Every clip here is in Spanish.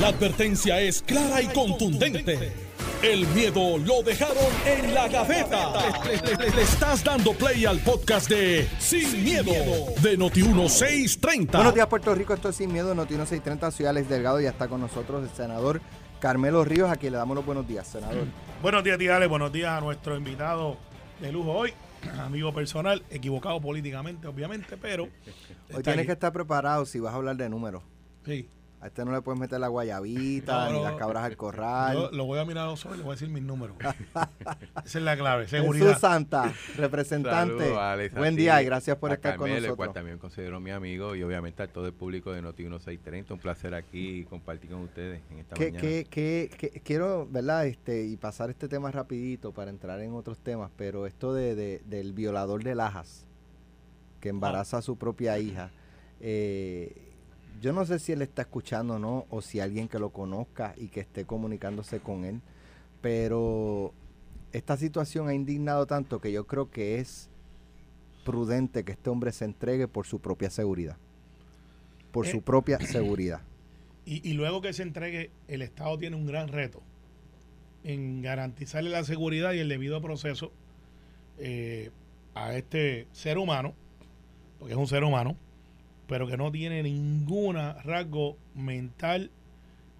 La advertencia es clara y contundente. El miedo lo dejaron en la gaveta. Le, le estás dando play al podcast de Sin, miedo, de Noti1630. Buenos días, Puerto Rico. Esto es Sin Miedo, Noti1630. Soy Alex Delgado y ya está con nosotros el senador Carmelo Ríos, a quien le damos los buenos días, senador. Buenos días, tía. Buenos días a nuestro invitado de lujo hoy, amigo personal, equivocado políticamente, obviamente, pero. Hoy tienes que estar preparado si vas a hablar de números. Sí. A este no le puedes meter la guayabita, No, ni las cabras al corral. Yo lo voy a mirar a los ojos y le voy a decir mis números. Esa es la clave, Jesús seguridad. Santa, representante. Saludos, Alex, a Buen día y gracias por a estar con Carmelo, el cual nosotros. también considero mi amigo y obviamente a todo el público de Noti 1630. Un placer aquí y compartir con ustedes en esta Que, mañana. que, que, que- quiero, ¿verdad? Este, y pasar este tema rapidito para entrar en otros temas, pero esto de, de- del violador de Lajas, que embaraza a su propia hija, eh, yo no sé si él está escuchando o no, o si alguien que lo conozca y que esté comunicándose con él, pero esta situación ha indignado tanto que yo creo que es prudente que este hombre se entregue por su propia seguridad. Por su Eh, propia seguridad. Y, y luego que se entregue, el Estado tiene un gran reto en garantizarle la seguridad y el debido proceso eh, a este ser humano, porque es un ser humano, pero que no tiene ningún rasgo mental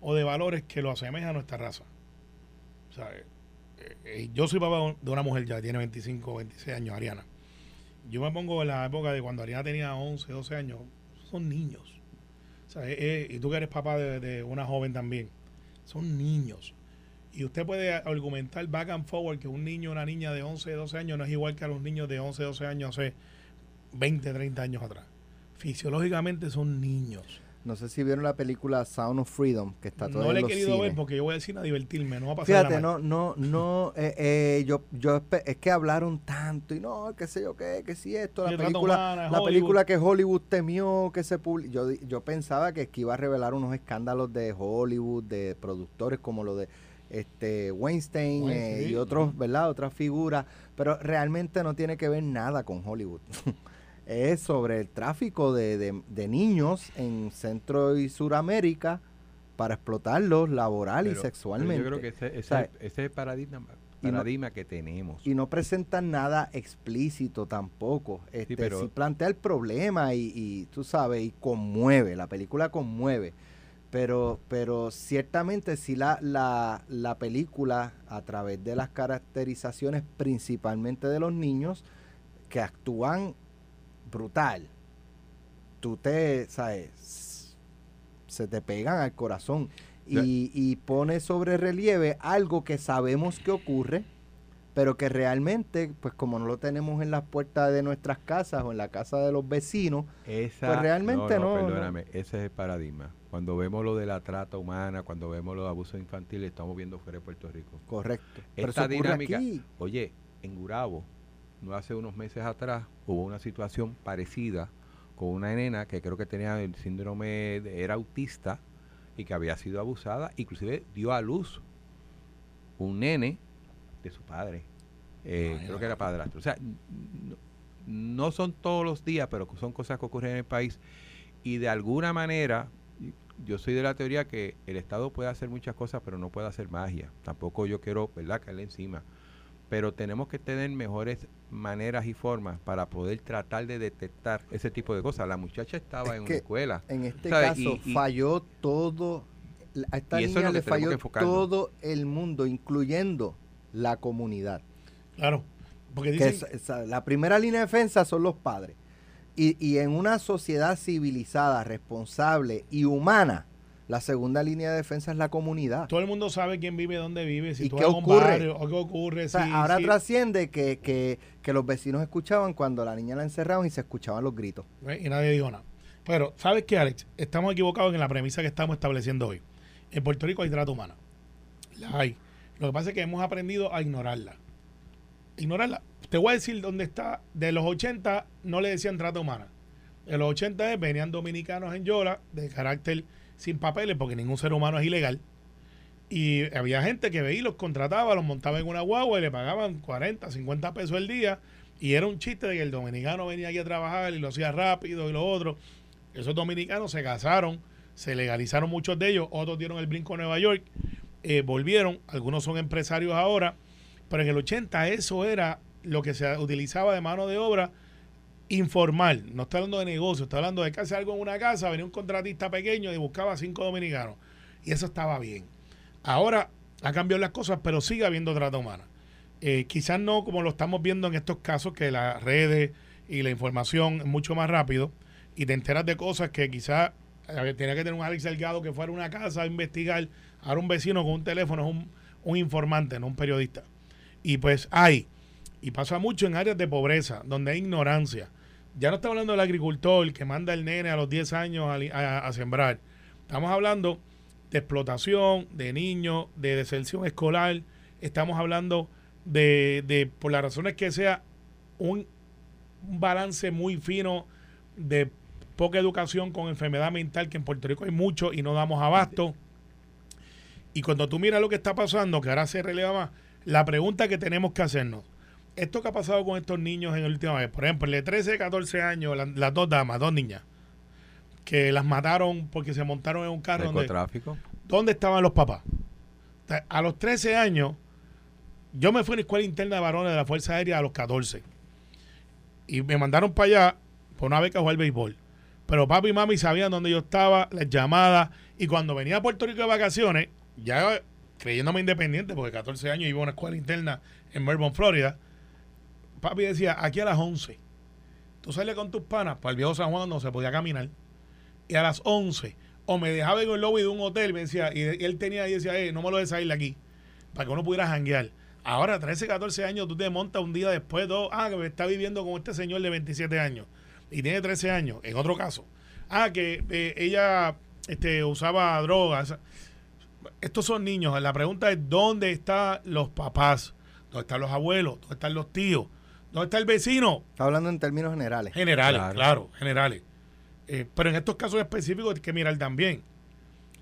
o de valores que lo asemeja a nuestra raza. O sea, eh, eh, yo soy papá de una mujer ya, tiene 25 o 26 años, Ariana. Yo me pongo en la época de cuando Ariana tenía 11, 12 años, son niños. O sea, eh, eh, y tú que eres papá de, de una joven también, son niños. Y usted puede argumentar back and forward que un niño o una niña de 11, 12 años no es igual que a los niños de 11, 12 años hace 20, 30 años atrás. Fisiológicamente son niños. No sé si vieron la película Sound of Freedom, que está No todavía le he querido ver porque yo voy al cine a divertirme, no va a pasar Fíjate, no, no, no, eh, eh, yo, yo, es que hablaron tanto y no, qué sé yo qué, que si esto, la película, humana, la Hollywood. película que Hollywood temió que se publi- yo, yo pensaba que, que iba a revelar unos escándalos de Hollywood, de productores como lo de este Weinstein Bueno, eh, y otros, ¿verdad? Otras figuras, pero realmente no tiene que ver nada con Hollywood. es sobre el tráfico de, de- de niños en Centro y Suramérica para explotarlos laboral y Pero- sexualmente. Yo creo que ese, ese, O sea, ese es el paradigma, no- que tenemos. y no presentan nada explícito tampoco. Este, pero- sí plantea el problema y, y, tú sabes, y conmueve, la película conmueve. Pero, pero ciertamente sí la, la, la película, a través de las caracterizaciones principalmente de los niños, que actúan brutal. Tú te, sabes, se te pegan al corazón. Y, y pone sobre relieve algo que sabemos que ocurre, pero que realmente, pues como no lo tenemos en las puertas de nuestras casas o en la casa de los vecinos, Esa, Pues realmente no, no. Perdóname, ese es el paradigma. Cuando vemos lo de la trata humana, cuando vemos los abusos infantiles, estamos viendo fuera de Puerto Rico. correcto. Pero Esta ocurre dinámica, aquí. oye, en Gurabo, no hace unos meses atrás, hubo una situación parecida con una nena que creo que tenía el síndrome, de- era autista y que había sido abusada, inclusive dio a luz un nene de su padre. Eh, creo que era padrastro. O sea, no, no son todos los días, pero son cosas que ocurren en el país. Y de alguna manera, yo soy de la teoría que el Estado puede hacer muchas cosas, pero no puede hacer magia. Tampoco yo quiero, ¿verdad?, caerle encima. Pero tenemos que tener mejores maneras y formas para poder tratar de detectar ese tipo de cosas. La muchacha estaba Es en una escuela. En este caso Y- y- falló todo, a esta Y eso es niña le falló todo el mundo, incluyendo la comunidad. Claro. Porque Que dicen, es- la primera línea de defensa son los padres. Y, y en una sociedad civilizada, responsable y humana, la segunda línea de defensa es la comunidad. todo el mundo sabe quién vive, dónde vive, si ¿Y tú qué ocurre? barrio, o qué ocurre. O sea, si- ahora trasciende que, que, que los vecinos escuchaban cuando la niña la encerraban y se escuchaban los gritos. Y nadie dijo nada. Pero, ¿sabes qué, Alex? Estamos equivocados en la premisa que estamos estableciendo hoy. En Puerto Rico hay trata humana. La hay. Lo que pasa es que hemos aprendido a ignorarla. Ignorarla. Te voy a decir dónde está. De los 80 no le decían trata humana. De los 80 es, venían dominicanos en Yola de carácter sin papeles, porque ningún ser humano es ilegal. Y había gente que veía los contrataba, los montaba en una guagua y le pagaban 40, 50 pesos el día. Y era un chiste de que el dominicano venía aquí a trabajar y lo hacía rápido y lo otro. Esos dominicanos se casaron se legalizaron muchos de ellos, otros dieron el brinco a Nueva York, eh, volvieron, algunos son empresarios ahora, pero en el 80 eso era lo que se utilizaba de mano de obra informal. No estoy hablando de negocio, estoy hablando de que hacer algo en una casa, venía un contratista pequeño y buscaba cinco dominicanos. Y eso estaba bien. Ahora ha cambiado las cosas, pero sigue habiendo trata humana. Eh, quizás no como lo estamos viendo en estos casos, que las redes y la información es mucho más rápido y te enteras de cosas que quizás eh, tenía que tener un Alex Delgado que fuera a una casa a investigar. Ahora un vecino con un teléfono es un, un informante, no un periodista. Y pues hay, y pasa mucho en áreas de pobreza, donde hay ignorancia. Ya no estamos hablando del agricultor que manda el nene a los 10 años a, sembrar. Estamos hablando de explotación de niños, de deserción escolar. Estamos hablando de, de por las razones que sea, un, un balance muy fino de poca educación con enfermedad mental, que en Puerto Rico hay mucho y no damos abasto. Y cuando tú miras lo que está pasando, que ahora se releva más, la pregunta que tenemos que hacernos, esto que ha pasado con estos niños en la última vez, por ejemplo, el de 13, 14 años, las dos damas, dos niñas, que las mataron porque se montaron en un carro. Donde, tráfico. ¿Dónde estaban los papás? A los 13 años, yo me fui a la escuela interna de varones de la Fuerza Aérea a los 14. Y me mandaron para allá por una beca a jugar béisbol. Pero papi y mami sabían dónde yo estaba, las llamadas. Y cuando venía a Puerto Rico de vacaciones, ya creyéndome independiente, porque 14 años iba a una escuela interna en Melbourne, Florida, papi decía, aquí a las 11, tú sales con tus panas para el viejo San Juan no se podía caminar. Y a las 11, o me dejaba en el lobby de un hotel, me decía, y, él tenía y decía, eh, no me lo dejes salir de aquí, para que uno pudiera janguear. Ahora, 13, 14 años, tú te montas un día después, dos, ah, que me está viviendo con este señor de 27 años y tiene 13 años, en otro caso. Ah, que eh, ella este, usaba drogas. Estos son niños. La pregunta es, ¿dónde están los papás? ¿Dónde están los abuelos? ¿Dónde están los tíos? ¿Dónde está el vecino? Está hablando en términos generales. Generales, claro, generales. Eh, pero en estos casos específicos hay que mirar también.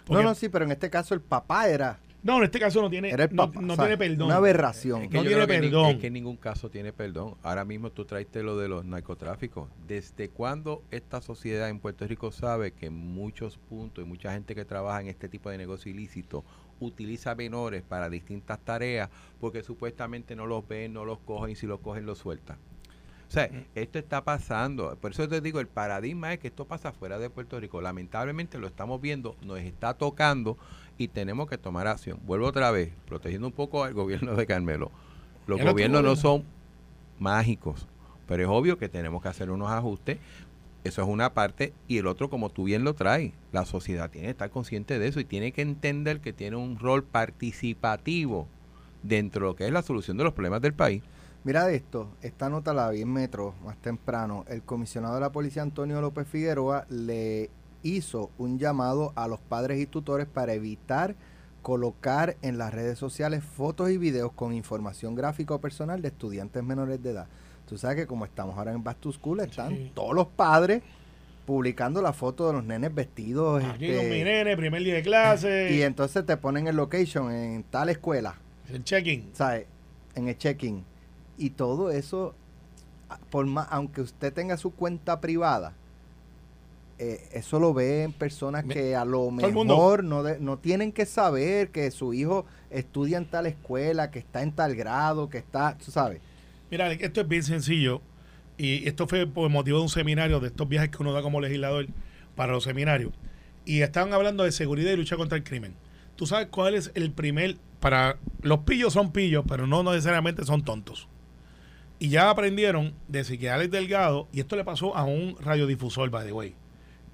no, no, sí, pero en este caso el papá era no, en este caso no tiene, no, tiene perdón. Una aberración. no tiene perdón. es que en ningún caso tiene perdón. Ahora mismo tú traiste lo de los narcotráficos. ¿Desde cuándo esta sociedad en Puerto Rico sabe que en muchos puntos y mucha gente que trabaja en este tipo de negocio ilícito utiliza menores para distintas tareas porque supuestamente no los ven, no los cogen y si los cogen los sueltan? O sea, esto está pasando. Por eso te digo, el paradigma es que esto pasa fuera de Puerto Rico. Lamentablemente lo estamos viendo, nos está tocando y tenemos que tomar acción. Vuelvo otra vez, protegiendo un poco al gobierno de Carmelo. Los gobiernos no son mágicos, pero es obvio que tenemos que hacer unos ajustes. Eso es una parte. Y el otro, como tú bien lo traes, la sociedad tiene que estar consciente de eso y tiene que entender que tiene un rol participativo dentro de lo que es la solución de los problemas del país. Mira esto, esta nota la vi en Metro más temprano. El comisionado de la policía Antonio López Figueroa le hizo un llamado a los padres y tutores para evitar colocar en las redes sociales fotos y videos con información gráfica o personal de estudiantes menores de edad. Tú sabes que como estamos ahora en Back to School, están todos los padres publicando la foto de los nenes vestidos. Aquí con mi nene, primer día de clase. Y entonces te ponen el location en tal escuela. El check-in. ¿Sabes? En el check-in. Y todo eso, por más, aunque usted tenga su cuenta privada, eh, eso lo ven personas que a lo mejor no, no tienen que saber que su hijo estudia en tal escuela, que está en tal grado, que está, tú sabes. Mira, esto es bien sencillo y esto fue por motivo de un seminario, de estos viajes que uno da como legislador para los seminarios. Y estaban hablando de seguridad y lucha contra el crimen. ¿Tú sabes cuál es el primer... Para los pillos son pillos, pero no necesariamente son tontos. Y ya aprendieron de que Alex Delgado, y esto le pasó a un radiodifusor, by the way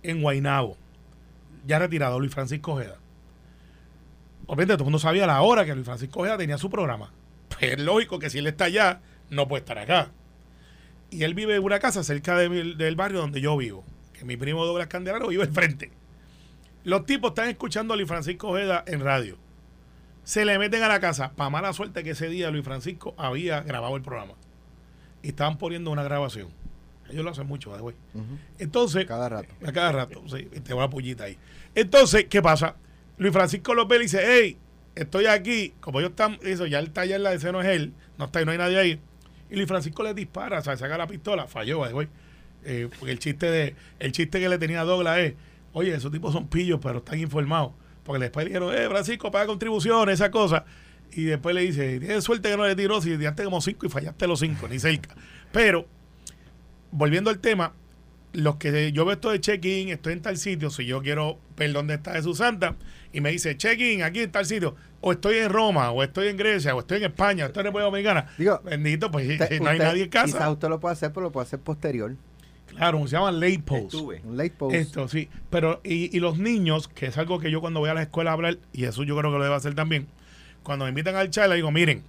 en Guainabo, ya retirado, Luis Francisco Ojeda. Obviamente todo el mundo sabía la hora que Luis Francisco Ojeda tenía su programa. Pues es lógico que si él está allá, no puede estar acá. Y él vive en una casa cerca del barrio donde yo vivo, que mi primo Douglas Candelaro vive enfrente. Los tipos están escuchando a Luis Francisco Ojeda en radio. Se le meten a la casa, para mala suerte que ese día Luis Francisco había grabado el programa. Y estaban poniendo una grabación. Ellos lo hacen mucho, güey. Entonces. Cada rato. A cada rato, sí. Te va la pullita ahí. Entonces, ¿qué pasa? Luis Francisco López dice, hey, estoy aquí. Como ellos están, eso, ya el taller la de no es él, no está no hay nadie ahí. Y Luis Francisco le dispara, o sea, saca la pistola, falló, güey. Eh, porque el chiste de, el chiste que le tenía Douglas es, Oye, esos tipos son pillos, pero están informados. Porque después le dijeron, eh, Francisco, paga contribuciones, esa cosa. Y después le dice, tienes suerte que no le tiró si tiraste como cinco y fallaste los cinco, ni cerca. Pero, volviendo al tema, los que yo veo esto de check-in, estoy en tal sitio, si yo quiero ver dónde está Jesús Santa, y me dice check-in aquí en tal sitio, o estoy en Roma, o estoy en Grecia, o estoy en España, o estoy en República Dominicana, Digo, bendito, pues Usted- no hay usted- nadie en casa. Quizás usted lo puede hacer, pero lo puede hacer posterior. Claro, se llaman late post. Estuve. Un late post. Esto sí, pero y, y los niños, que es algo que yo cuando voy a la escuela a hablar, y eso yo creo que lo debo hacer también, cuando me invitan al charla, digo, miren,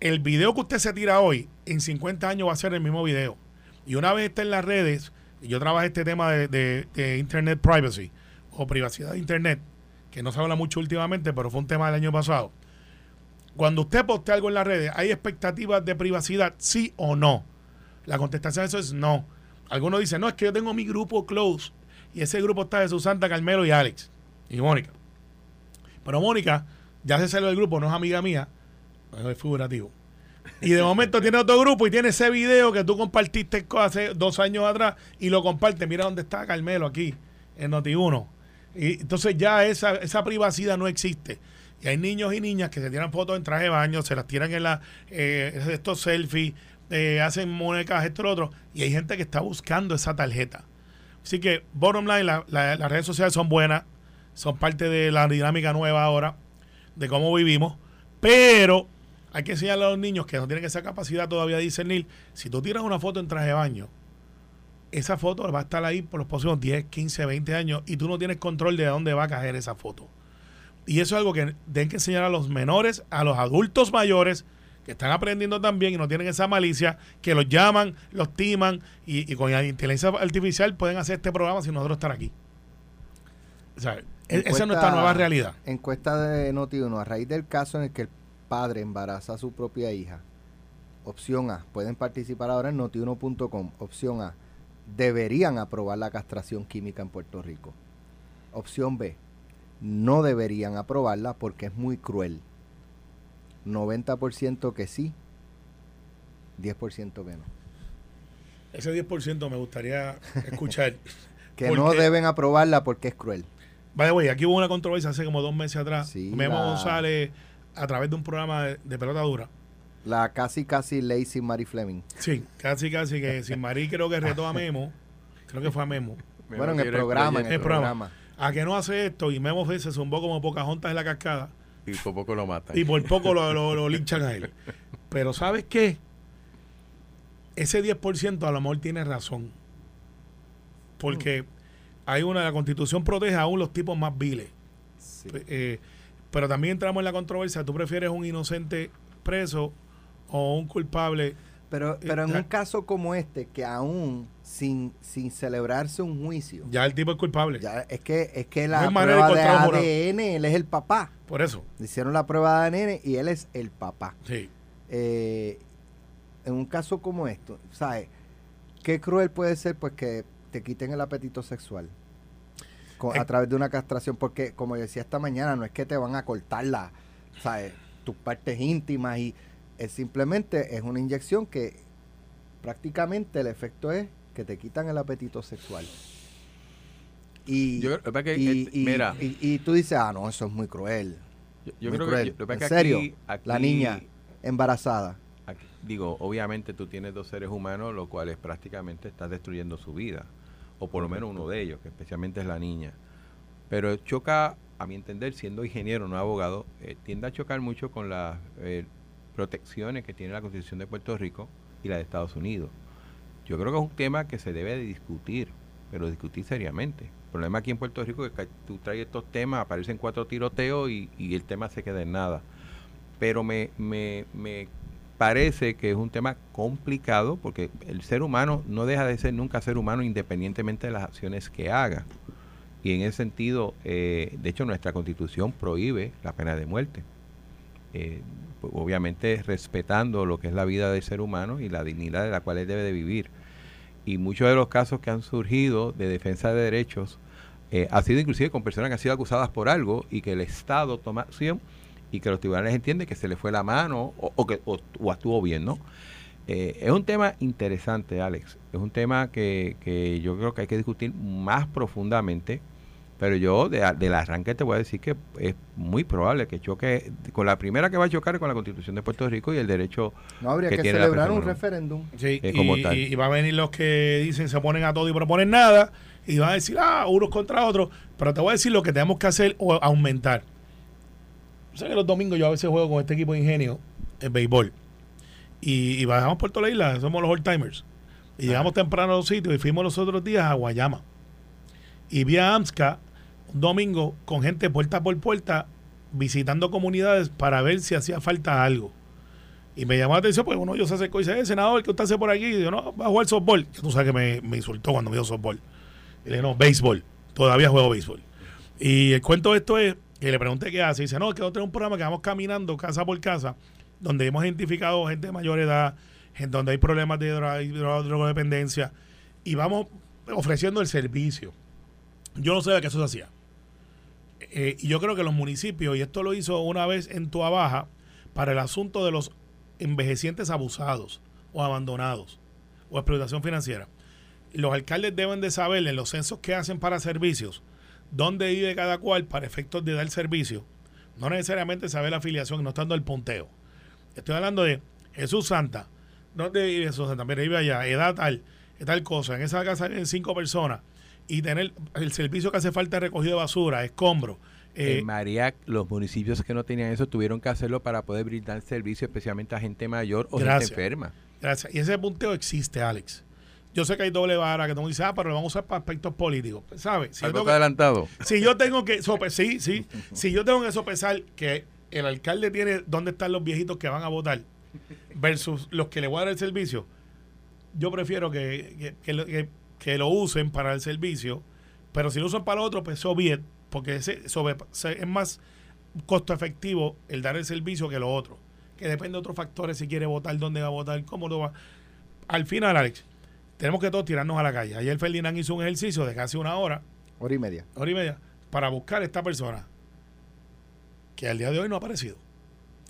el video que usted se tira hoy, en 50 años va a ser el mismo video. Y una vez esté en las redes, y yo trabajo este tema de, de- de Internet Privacy, o privacidad de Internet, que no se habla mucho últimamente, pero fue un tema del año pasado. Cuando usted postea algo en las redes, ¿hay expectativas de privacidad, sí o no? La contestación a eso es no. Algunos dicen, no, es que yo tengo mi grupo close y ese grupo está de Susanta, Carmelo y Alex y Mónica. Pero Mónica ya se salió del grupo, no es amiga mía, es figurativo. Y de momento tiene otro grupo y tiene ese video que tú compartiste co- hace dos años atrás y lo comparte. Mira dónde está Carmelo aquí, en Noti1. Y entonces ya esa, esa privacidad no existe. Y hay niños y niñas que se tiran fotos en traje de baño, se las tiran en la, eh, estos selfies, eh, hacen muñecas, esto lo otro. Y hay gente que está buscando esa tarjeta. Así que, bottom line, la- la- las redes sociales son buenas, son parte de la dinámica nueva ahora, de cómo vivimos, pero hay que enseñarle a los niños que no tienen esa capacidad todavía de discernir. Si tú tiras una foto en traje de baño, esa foto va a estar ahí por los próximos 10, 15, 20 años y tú no tienes control de dónde va a caer esa foto. Y eso es algo que tienen que enseñar a los menores, a los adultos mayores, que están aprendiendo también y no tienen esa malicia, que los llaman, los timan y, y con la inteligencia artificial pueden hacer este programa sin nosotros estar aquí. O sea, e- esa es nuestra nueva realidad. Encuesta de Noti1. A raíz del caso en el que el padre embaraza a su propia hija. Opción A. Pueden participar ahora en notiuno.com. Opción A. Deberían aprobar la castración química en Puerto Rico. Opción B. No deberían aprobarla porque es muy cruel. 90% que sí. 10% que no. Ese 10% me gustaría escuchar. Que ¿Por no deben aprobarla porque es cruel. Vaya, güey, aquí hubo una controversia hace como dos meses atrás. Sí, Memo la- González, a través de un programa de, de pelota dura. La casi casi ley sin Mary Fleming. Sí, casi, casi que sin Marí creo que retó a Memo. Creo que fue a Memo. Me bueno, en el programa, en el el programa. programa. A que no hace esto y Memo se zumbó como Pocahontas en la cascada. Y por poco lo matan. Y por poco lo, lo- lo linchan a él. Pero ¿sabes qué? Ese 10% a lo mejor tiene razón. Porque hay una, la constitución protege aún los tipos más viles. Sí. Eh, pero también entramos en la controversia. ¿Tú prefieres un inocente preso o un culpable? Pero, pero en un caso como este, que aún sin, sin celebrarse un juicio, Ya el tipo es culpable. ya es que es que la prueba de. ADN, él es el papá. Por eso. Hicieron la prueba de ADN y él es el papá. Sí. Eh, en un caso como esto, ¿sabes? Qué cruel puede ser pues que te quiten el apetito sexual con- Eh. a través de una castración, porque como decía esta mañana, no es que te van a cortar la, ¿sabes? tus partes íntimas y es simplemente es una inyección que prácticamente el efecto es que te quitan el apetito sexual. Y, Yo creo que, y, y- mira, y- tú dices, ah, no, eso es muy cruel. yo, yo muy creo cruel. que, lo ¿En es que serio? aquí- La niña embarazada. aquí- digo, obviamente tú tienes dos seres humanos, los cuales prácticamente estás destruyendo su vida, o por lo menos uno de ellos, que especialmente es la niña. Pero choca, a mi entender, siendo ingeniero, no abogado, eh, tiende a chocar mucho con las eh, protecciones que tiene la Constitución de Puerto Rico y la de Estados Unidos. Yo creo que es un tema que se debe de discutir, pero discutir seriamente. El problema aquí en Puerto Rico es que tú traes estos temas, aparecen cuatro tiroteos y, el tema se queda en nada. Pero me, me, me parece que es un tema complicado porque el ser humano no deja de ser nunca ser humano independientemente de las acciones que haga. Y en ese sentido, eh, de hecho, nuestra constitución prohíbe la pena de muerte. Eh, obviamente respetando lo que es la vida del ser humano y la dignidad de la cual él debe de vivir. Y muchos de los casos que han surgido de defensa de derechos eh, ha sido inclusive con personas que han sido acusadas por algo y que el Estado toma acción y que los tribunales entienden que se le fue la mano o, que actuó bien, ¿no? Eh, es un tema interesante, Alex. Es un tema que, que yo creo que hay que discutir más profundamente Pero yo de, del arranque te voy a decir que es muy probable que choque con la primera que va a chocar con la Constitución de Puerto Rico y el derecho No habría que que, tiene la celebrar un referéndum. Sí, Eh, y, como tal. y- y va a venir los que dicen se oponen a todo y proponen nada y van a decir, ah, unos contra otros. Pero te voy a decir lo que tenemos que hacer o aumentar. O sea que los domingos yo a veces juego con este equipo de ingenio en béisbol. Y, y bajamos por toda la isla, somos los old timers. Y llegamos temprano a los sitios y fuimos los otros días a Guayama. Y vi a AMSCA un domingo con gente puerta por puerta visitando comunidades para ver si hacía falta algo. Y me llamó la atención, pues uno ellos se acercó y dice, eh, senador, ¿qué usted hace por aquí? Y yo, no, va a jugar softball. Tú sabes que me, insultó cuando me dijo softball. Y le dije, no, béisbol. Todavía juego béisbol. Y el cuento de esto es que le pregunté qué hace. Y dice, no, es que nosotros tenemos un programa que vamos caminando casa por casa, donde hemos identificado gente de mayor edad, donde hay problemas de drogodependencia, y vamos ofreciendo el servicio. Yo no sabía que eso se hacía. Eh, y yo creo que los municipios, y esto lo hizo una vez en Tua Baja, para el asunto de los envejecientes abusados o abandonados o explotación financiera. Los alcaldes deben de saber en los censos que hacen para servicios dónde vive cada cual para efectos de dar servicio. No necesariamente saber la afiliación, no estando el punteo. Estoy hablando de Jesús Santa. ¿Dónde vive Jesús Santa? Mira, vive allá, edad tal, tal cosa. En esa casa viven cinco personas. Y tener el servicio que hace falta de recogido de basura, escombro. eh, en María, los municipios que no tenían eso tuvieron que hacerlo para poder brindar servicio especialmente a gente mayor o Gracias. gente enferma. Gracias. Y ese punteo existe, Alex. Yo sé que hay doble vara, que me dices, ah, pero lo vamos a usar para aspectos políticos. ¿Sabes? Si yo ¿Algo que- adelantado? si yo tengo que sope- sí, sí, si yo tengo que sopesar que el alcalde tiene dónde están los viejitos que van a votar versus los que le voy a dar el servicio, yo prefiero que, que, que lo, que- que lo usen para el servicio, pero si lo usan para otro, pues so it, porque ese, sobre- es más costo efectivo el dar el servicio que lo otro, que depende de otros factores, si quiere votar, dónde va a votar, cómo lo va. Al final, Alex, tenemos que todos tirarnos a la calle. Ayer Ferdinand hizo un ejercicio de casi una hora Hora y media. hora y media para buscar esta persona que al día de hoy no ha aparecido.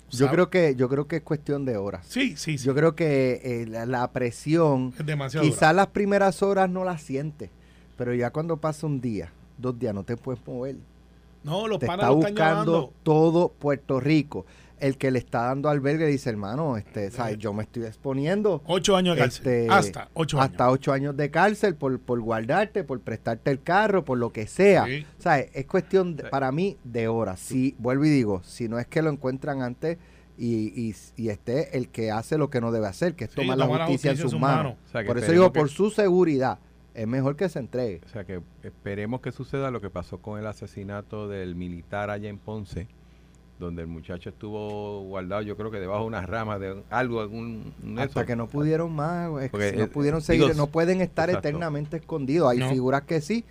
Yo creo que yo creo que es cuestión de horas. Sí, sí, sí. Yo creo que eh, la, la presión, es demasiado. quizás las primeras horas no la sientes, pero ya cuando pasa un día, dos días, no te puedes mover. No, los te panas está lo buscando todo Puerto Rico. El que le está dando albergue dice, hermano, este, ¿sabes? Eh. yo me estoy exponiendo Ocho años de cárcel. Este, hasta ocho años. hasta ocho años de cárcel por, por guardarte, por prestarte el carro, por lo que sea. Sí. ¿Sabes? Es cuestión, de- para mí, de horas. Si, vuelvo y digo, si no es que lo encuentran antes y, y, y esté el que hace lo que no debe hacer, que es Sí, tomar la justicia, en sus manos. O sea, que Por eso digo, que- por su seguridad, es mejor que se entregue. O sea que esperemos que suceda lo que pasó con el asesinato del militar allá en Ponce, donde el muchacho estuvo guardado, yo creo que debajo de unas ramas de algo, algún un Hasta eso. que no pudieron más, es que Porque, si no eh, pudieron digo, seguir, no pueden estar exacto. eternamente escondidos. Hay No. figuras que sí.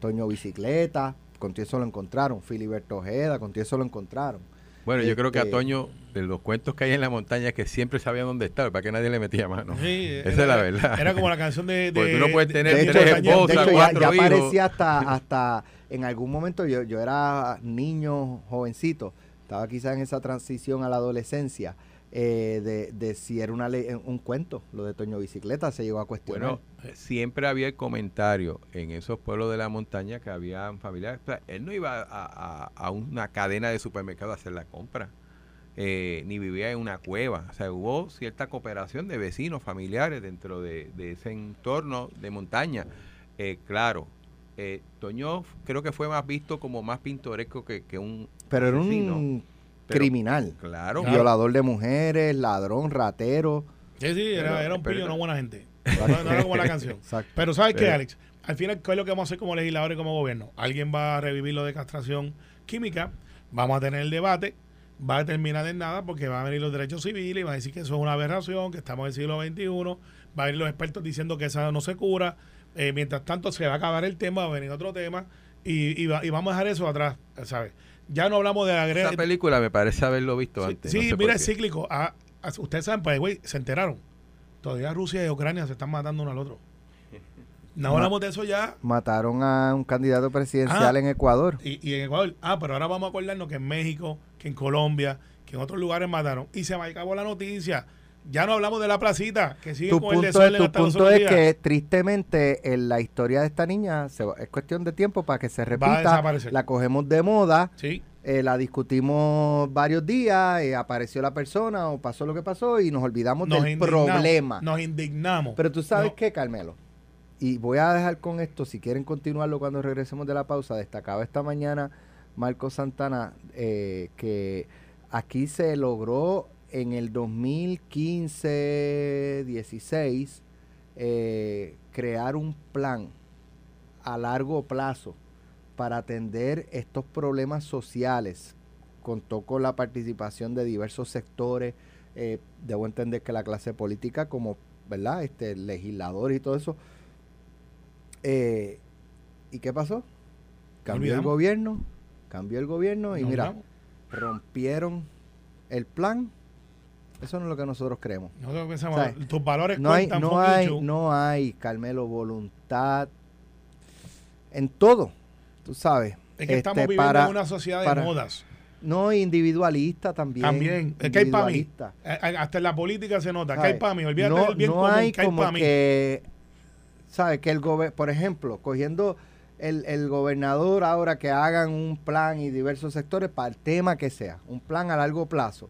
Toño Bicicleta, contigo eso lo encontraron. Filiberto Ojeda, contigo eso lo entraron. Bueno, yo creo que a este- Toño, de los cuentos que hay en la montaña, que siempre sabía dónde estaba, para que nadie le metía mano. Sí, Esa era- es la verdad. Era como la canción de. de Porque tú no puedes de- tener de tres hecho, Cañón. de esposas, hecho, ya, ya hijos. parecía hasta, hasta en algún momento yo, yo era niño, jovencito, estaba quizás en esa transición a la adolescencia, eh, de, de si era una ley- un cuento, lo de Toño Bicicleta se llegó a cuestionar. Bueno, siempre había el comentario en esos pueblos de la montaña que habían familiares. Él no iba a, una cadena de supermercados a hacer la compra, eh, ni vivía en una cueva. O sea, hubo cierta cooperación de vecinos, familiares dentro de, ese entorno de montaña. Eh, claro, eh, Toño creo que fue más visto como más pintoresco que un Pero era un Pero- criminal, Claro, violador de mujeres, ladrón, ratero. Sí, sí, era, era un pillo, no buena gente. No, no era como la canción. Exacto. Pero ¿sabes qué, Pero- Alex? Al final, ¿qué es lo que vamos a hacer como legisladores y como gobierno? Alguien va a revivir lo de castración química, vamos a tener el debate, va a terminar en nada porque van a venir los derechos civiles y van a decir que eso es una aberración, que estamos en el siglo XXI, va a venir los expertos diciendo que esa no se cura, eh, mientras tanto se va a acabar el tema, va a venir otro tema y, y, va- y vamos a dejar eso atrás, ¿sabes? Ya no hablamos de la esa guerra. película me parece haberlo visto Sí, antes. sí, no sé por mira, es cíclico. Ah, ustedes saben, pues, güey, se enteraron. Todavía Rusia y Ucrania se están matando uno al otro. No hablamos de eso ya. Mataron a un candidato presidencial Ah. en Ecuador. Y, y en Ecuador. Ah, pero ahora vamos a acordarnos que en México, que en Colombia, que en otros lugares mataron. Y se me acabó la noticia. Ya no hablamos de la placita, que sigue Tu con el punto, es, desorden tu punto es que tristemente en la historia de esta niña se va- es cuestión de tiempo para que se repita. La cogemos de moda, Sí, eh, la discutimos varios días, eh, apareció la persona o pasó lo que pasó y nos olvidamos nos del problema. Nos indignamos. Pero tú sabes No. qué, Carmelo. Y voy a dejar con esto, si quieren continuarlo cuando regresemos de la pausa, destacaba esta mañana Marco Santana eh, que aquí se logró en el 2015-16 eh, crear un plan a largo plazo para atender estos problemas sociales. Contó con la participación de diversos sectores. eh, debo entender que la clase política, como ¿verdad? Este, legisladores y todo eso. Eh, ¿Y qué pasó? Cambió el gobierno, cambió el gobierno y Nos mira, rompieron el plan. Eso no es lo que nosotros creemos. Nosotros pensamos, tus valores No hay, cuentan, no hay, no hay, Carmelo, voluntad en todo, tú sabes. Es que estamos Este, viviendo para- en una sociedad de para- modas. No, individualista también. También. Es que hay para mí. individualista. Eh, eh, Hasta en la política se nota. Que ¿sabes? hay para mí. Olvídate no, del bien no común. hay que hay como para mí. que, ¿sabes? Que el gobierno, por ejemplo, cogiendo el, el gobernador ahora que hagan un plan y diversos sectores para el tema que sea, un plan a largo plazo.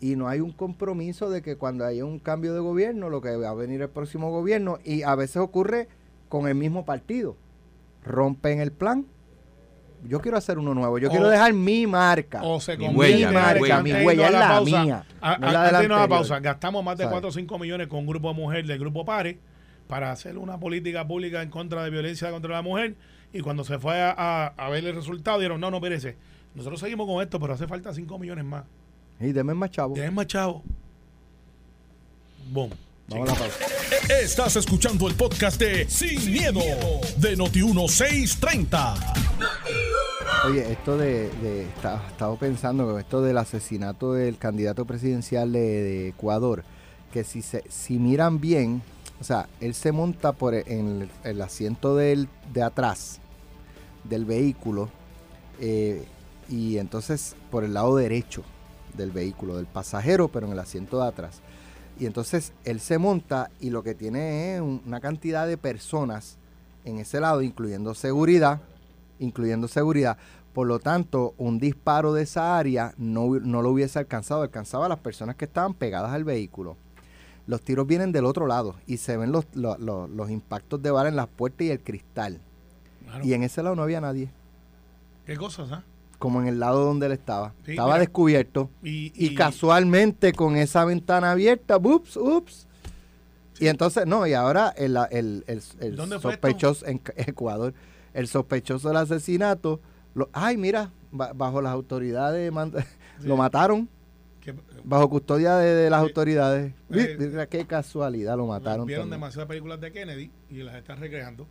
Y no hay un compromiso de que cuando haya un cambio de gobierno, lo que va a venir el próximo gobierno, y a veces ocurre con el mismo partido. Rompen el plan. Yo quiero hacer uno nuevo. Yo O- quiero dejar mi marca. O se Mi huella, en mi algo. huella. mi Antes de huella irnos es a la pausa, mía, a- no a- la de la pausa, gastamos más de ¿Sabes? 4 o 5 millones con un grupo de mujeres del grupo PARE para hacer una política pública en contra de violencia contra la mujer. Y cuando se fue a, a- a ver el resultado, dijeron: No, no, espérese. Nosotros seguimos con esto, pero hace falta 5 millones más. Y deme más chavo. Tienes más chavo. Boom. Vamos a la pausa. Estás escuchando el podcast de Sin, miedo, de Noti1630. Oye, esto de, de está- estaba pensando esto del asesinato del candidato presidencial de, de Ecuador, que si se, si miran bien, o sea, él se monta por e- en el, el asiento del, de atrás del vehículo eh, y entonces por el lado derecho del vehículo, del pasajero, pero en el asiento de atrás. Y entonces él se monta y lo que tiene es un- una cantidad de personas en ese lado, incluyendo seguridad, incluyendo seguridad. Por lo tanto, un disparo de esa área no, no lo hubiese alcanzado, alcanzaba a las personas que estaban pegadas al vehículo. Los tiros vienen del otro lado y se ven los, los, los- los impactos de bala en las puertas y el cristal. Claro. Y en ese lado no había nadie, ¿Qué cosas, ah? Como en el lado donde él estaba. Sí, estaba mira. descubierto. Y, Y casualmente con esa ventana abierta, ups, ups. Y entonces, no, y ahora el, el, el- sospechoso en Ecuador, el sospechoso del asesinato, lo, ay, mira, ba- bajo las autoridades, Sí. lo mataron, bajo custodia de, de las autoridades. Eh, Mira qué casualidad, lo mataron. Vieron también. demasiadas películas de Kennedy y las están recreando.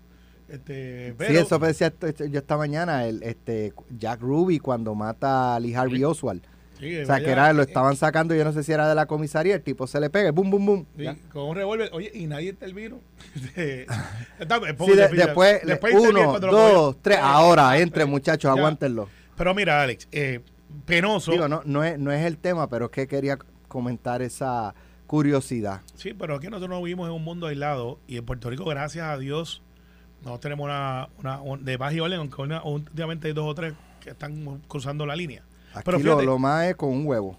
Este, Sí, eso decía esto- yo esta mañana, el, este Jack Ruby cuando mata a Lee Harvey Oswald. sí, O sea, que era, lo eh, estaban sacando, yo no sé si era de la comisaría, el tipo se le pega, bum, bum, bum. Sí, con un revólver. Oye, y nadie intervino. Está- Sí, póngase de- pila. después, uno, dos, tres, Eh, ahora, eh, entre muchachos, ya. aguántenlo. Pero mira, Alex, eh, penoso. Digo, no, no, es, no es el tema, pero es que quería comentar esa curiosidad. Sí, pero aquí nosotros no vivimos en un mundo aislado y en Puerto Rico, gracias a Dios, nosotros tenemos una, una un- de paz y orden, aunque una- últimamente hay dos o tres que están cruzando la línea. Aquí Pero lo, fíjate, lo más es con un huevo.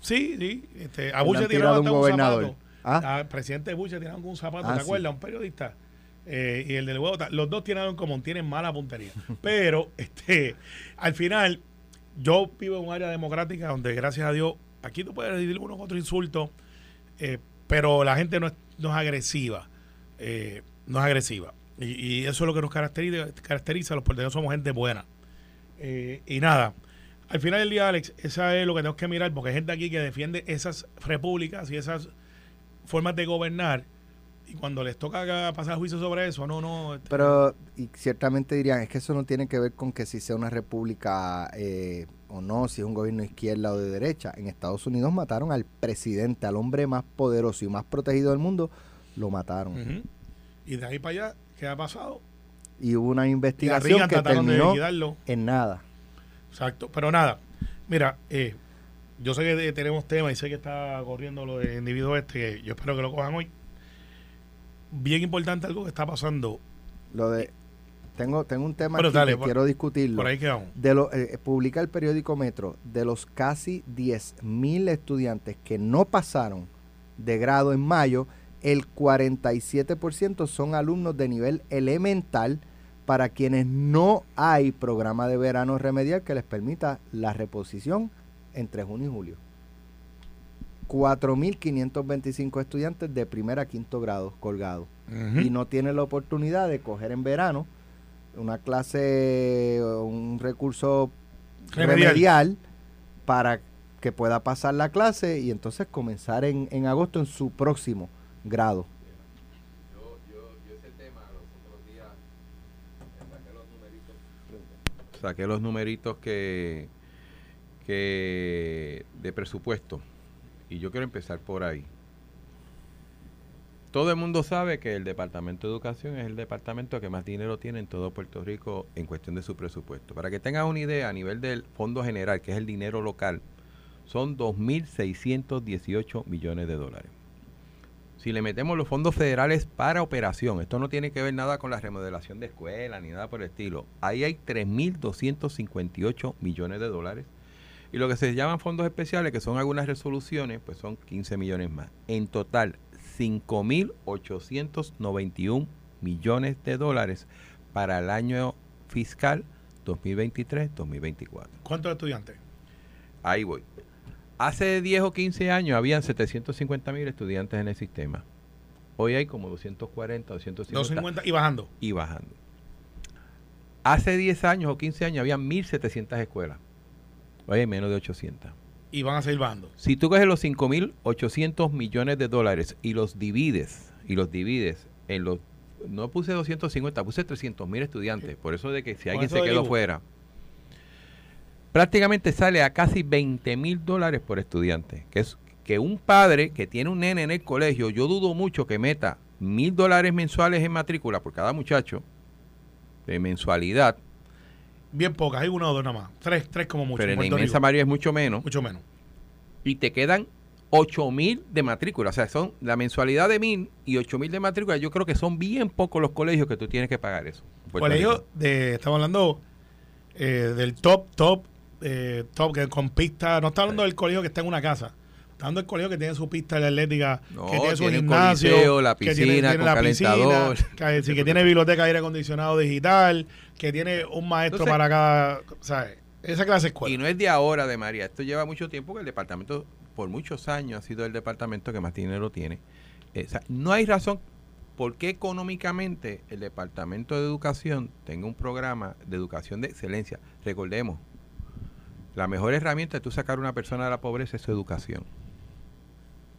Sí, sí. Este, a Bush le tiraron un un gobernador. zapato. ¿Ah? Al presidente Bush le tiraron un zapato, Ah, ¿te sí. acuerdas? Un periodista. Eh, y el del huevo, los dos tienen en común, tienen mala puntería. Pero este, al final, yo vivo en un área democrática donde, gracias a Dios, aquí tú puedes decir uno u otro insulto, eh, pero la gente no es, no es agresiva. eh, no es agresiva. Y, y eso es lo que nos caracteriza, caracteriza los puertorriqueños, somos gente buena. Eh, y nada, al final del día, Alex, esa es lo que tenemos que mirar, porque hay gente aquí que defiende esas repúblicas y esas formas de gobernar, y cuando les toca pasar juicio sobre eso, no, no. este, Pero, y ciertamente dirían, es que eso no tiene que ver con que si sea una república eh, o no, si es un gobierno de izquierda o de derecha. En Estados Unidos mataron al presidente, al hombre más poderoso y más protegido del mundo, lo mataron. Y de ahí para allá, ¿qué ha pasado? Y hubo una investigación Reagan que de terminó en nada. Exacto. Pero nada, mira, eh, yo sé que tenemos temas y sé que está corriendo lo de individuo este, que yo espero que lo cojan hoy. Bien importante algo que está pasando. Lo de tengo, tengo un tema Bueno, aquí dale, que por- quiero discutirlo. Por ahí quedamos. De lo, eh, publica el periódico Metro, de los casi 10.000 estudiantes que no pasaron de grado en mayo, el 47% son alumnos de nivel elemental para quienes no hay programa de verano remedial que les permita la reposición entre junio y julio. 4.525 estudiantes de primer a quinto grado colgados y no tiene la oportunidad de coger en verano una clase, un recurso Remedial. remedial, para que pueda pasar la clase y entonces comenzar en, en agosto en su próximo grado. Saqué los numeritos. Que, que de presupuesto. Y yo quiero empezar por ahí. Todo el mundo sabe que el Departamento de Educación es el departamento que más dinero tiene en todo Puerto Rico en cuestión de su presupuesto. Para que tengas una idea, a nivel del Fondo General, que es el dinero local, son 2.618 millones de dólares. Si le metemos los fondos federales para operación, esto no tiene que ver nada con la remodelación de escuelas ni nada por el estilo. Ahí hay 3.258 millones de dólares. Y lo que se llaman fondos especiales, que son algunas resoluciones, pues son 15 millones más. En total, 5.891 millones de dólares para el año fiscal 2023-2024. ¿Cuántos estudiantes? Ahí voy. Hace 10 o 15 años habían 750 mil estudiantes en el sistema. Hoy hay como 240, 250 250 y bajando. y bajando. Hace 10 años o 15 años había 1.700 escuelas. Hoy hay menos de 800. Y van a seguir bajando. Si tú coges los 5.800 millones de dólares y los divides, y los divides en los... No puse 250, puse 300 mil estudiantes. Por eso de que si alguien se quedó digo. fuera. Prácticamente sale a casi 20 mil dólares por estudiante. Que es que un padre que tiene un nene en el colegio, yo dudo mucho que meta mil dólares mensuales en matrícula por cada muchacho, de mensualidad, Bien pocas, hay una o dos nada más. Tres, tres como mucho. pero en la inmensa mayoría es mucho menos. Mucho menos. y te quedan 8 mil de matrícula. O sea, son la mensualidad de mil y 8 mil de matrícula. Yo creo que son bien pocos los colegios que tú tienes que pagar eso. en Puerto Colegio Rico. de, estamos hablando eh, del top, top, eh, top, que con pista, no está hablando del colegio que está en una casa. Está hablando del colegio que tiene su pista atlética, No, que tiene su tiene gimnasio, coliseo, la que tiene, piscina tiene con la piscina, calentador. que, sí, que tiene biblioteca de aire acondicionado digital, que tiene un maestro Entonces- para cada, ¿sabes? Esa clase de escuela. Y no es de ahora, de María. Esto lleva mucho tiempo que el departamento, por muchos años, ha sido el departamento que más dinero tiene. Eh, o sea, no hay razón por qué económicamente el departamento de educación tenga un programa de educación de excelencia. Recordemos, la mejor herramienta de tú sacar a una persona de la pobreza es su educación.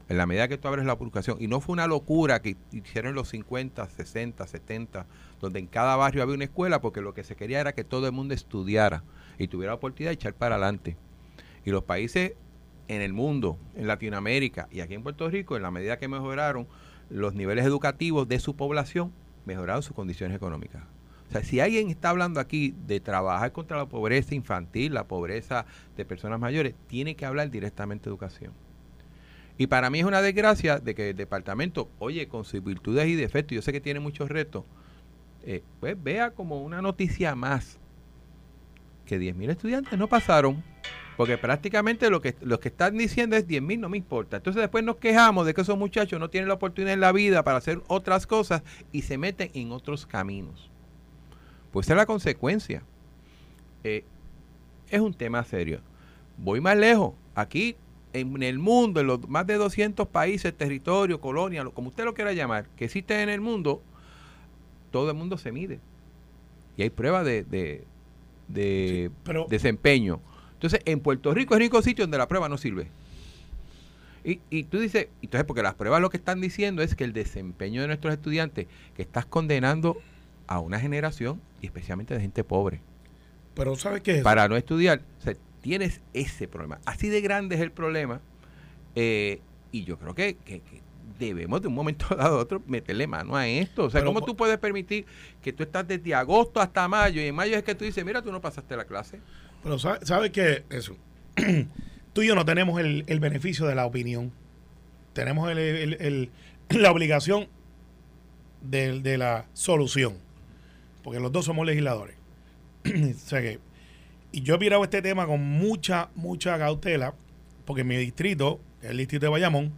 En la medida que tú abres la educación, y no fue una locura que hicieron los 50, 60, 70, donde en cada barrio había una escuela, porque lo que se quería era que todo el mundo estudiara y tuviera la oportunidad de echar para adelante. Y los países en el mundo, en Latinoamérica y aquí en Puerto Rico, en la medida que mejoraron los niveles educativos de su población, mejoraron sus condiciones económicas. O sea, si alguien está hablando aquí de trabajar contra la pobreza infantil, la pobreza de personas mayores, tiene que hablar directamente de educación. Y para mí es una desgracia de que el departamento, oye, con sus virtudes y defectos, yo sé que tiene muchos retos, eh, pues vea como una noticia más que 10.000 estudiantes no pasaron, porque prácticamente lo que, lo que están diciendo es 10.000 no me importa. Entonces después nos quejamos de que esos muchachos no tienen la oportunidad en la vida para hacer otras cosas y se meten en otros caminos. Pues esa es la consecuencia. Eh, es un tema serio. Voy más lejos. Aquí en el mundo, en los más de 200 países, territorios, colonias, lo- como usted lo quiera llamar, que existen en el mundo, todo el mundo se mide. Y hay pruebas de, de- de pero desempeño. Entonces, en Puerto Rico es el único sitio donde la prueba no sirve. Y, y tú dices, entonces, porque las pruebas lo que están diciendo es que el desempeño de nuestros estudiantes, que estás condenando a una generación, y especialmente de gente pobre, pero ¿sabes qué es? para no estudiar. O sea, tienes ese problema. Así de grande es el problema. eh, y yo creo que, que- que debemos de un momento dado a otro meterle mano a esto. O sea, Pero ¿cómo tú puedes permitir que tú estás desde agosto hasta mayo y en mayo es que tú dices, mira, tú no pasaste la clase? Pero ¿sabes sabe qué? Eso. tú y yo no tenemos el, el beneficio de la opinión. Tenemos el- el- el- la obligación de, de la solución. Porque los dos somos legisladores. o sea que, y yo he mirado este tema con mucha, mucha cautela, porque en mi distrito, el distrito de Bayamón,